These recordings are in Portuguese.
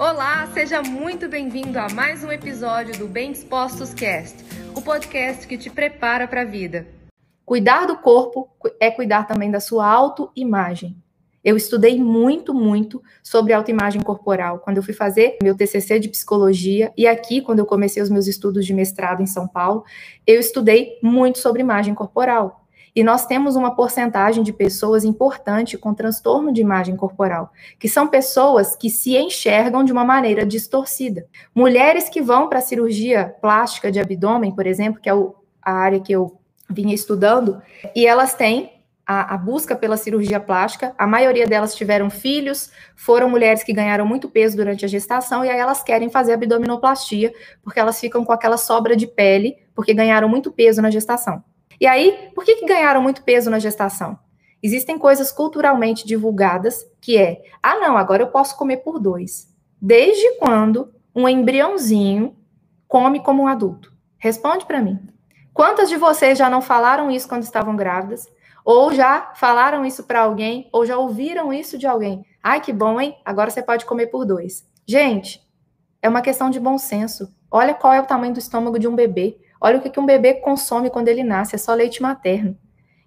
Olá, seja muito bem-vindo a mais um episódio do Bem Dispostos Cast, o podcast que te prepara para a vida. Cuidar do corpo é cuidar também da sua autoimagem. Eu estudei muito, muito sobre autoimagem corporal quando eu fui fazer meu TCC de psicologia e aqui, quando eu comecei os meus estudos de mestrado em São Paulo, eu estudei muito sobre imagem corporal. E nós temos uma porcentagem de pessoas importante com transtorno de imagem corporal, que são pessoas que se enxergam de uma maneira distorcida. Mulheres que vão para a cirurgia plástica de abdômen, por exemplo, que é o, a área que eu vinha estudando, e elas têm a, a, busca pela cirurgia plástica. A maioria delas tiveram filhos, foram mulheres que ganharam muito peso durante a gestação, e aí elas querem fazer abdominoplastia, porque elas ficam com aquela sobra de pele, porque ganharam muito peso na gestação. E aí, por que, que ganharam muito peso na gestação? Existem coisas culturalmente divulgadas que é, ah, não, agora eu posso comer por dois. Desde quando um embriãozinho come como um adulto? Responde para mim. Quantas de vocês já não falaram isso quando estavam grávidas? Ou já falaram isso para alguém? Ou já ouviram isso de alguém? Ai, que bom, hein? Agora você pode comer por dois. Gente, é uma questão de bom senso. Olha qual é o tamanho do estômago de um bebê. Olha o que, que um bebê consome quando ele nasce, é só leite materno.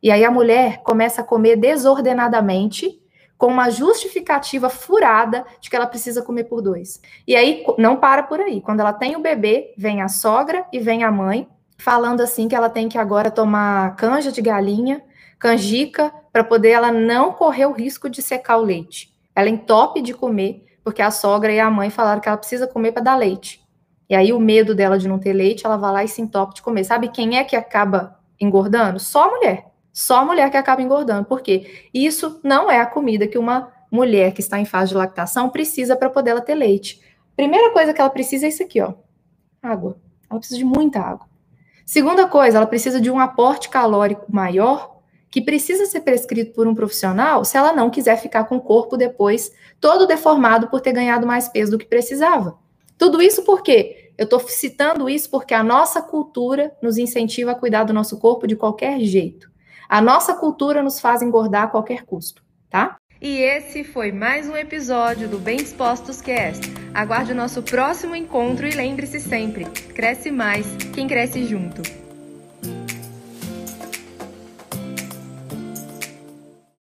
E aí a mulher começa a comer desordenadamente, com uma justificativa furada de que ela precisa comer por dois. E aí não para por aí. Quando ela tem o bebê, vem a sogra e vem a mãe falando assim que ela tem que agora tomar canja de galinha, canjica, para poder ela não correr o risco de secar o leite. Ela entope de comer, porque a sogra e a mãe falaram que ela precisa comer para dar leite. E aí o medo dela de não ter leite, ela vai lá e se entope de comer. Sabe quem é que acaba engordando? Só a mulher. Só a mulher que acaba engordando. Por quê? Isso não é a comida que uma mulher que está em fase de lactação precisa para poder ela ter leite. Primeira coisa que ela precisa é isso aqui, ó. Água. Ela precisa de muita água. Segunda coisa, ela precisa de um aporte calórico maior que precisa ser prescrito por um profissional se ela não quiser ficar com o corpo depois todo deformado por ter ganhado mais peso do que precisava. Tudo isso por quê? Eu estou citando isso porque a nossa cultura nos incentiva a cuidar do nosso corpo de qualquer jeito. A nossa cultura nos faz engordar a qualquer custo, tá? E esse foi mais um episódio do Bem Dispostos Cast. Aguarde o nosso próximo encontro e lembre-se sempre: cresce mais quem cresce junto.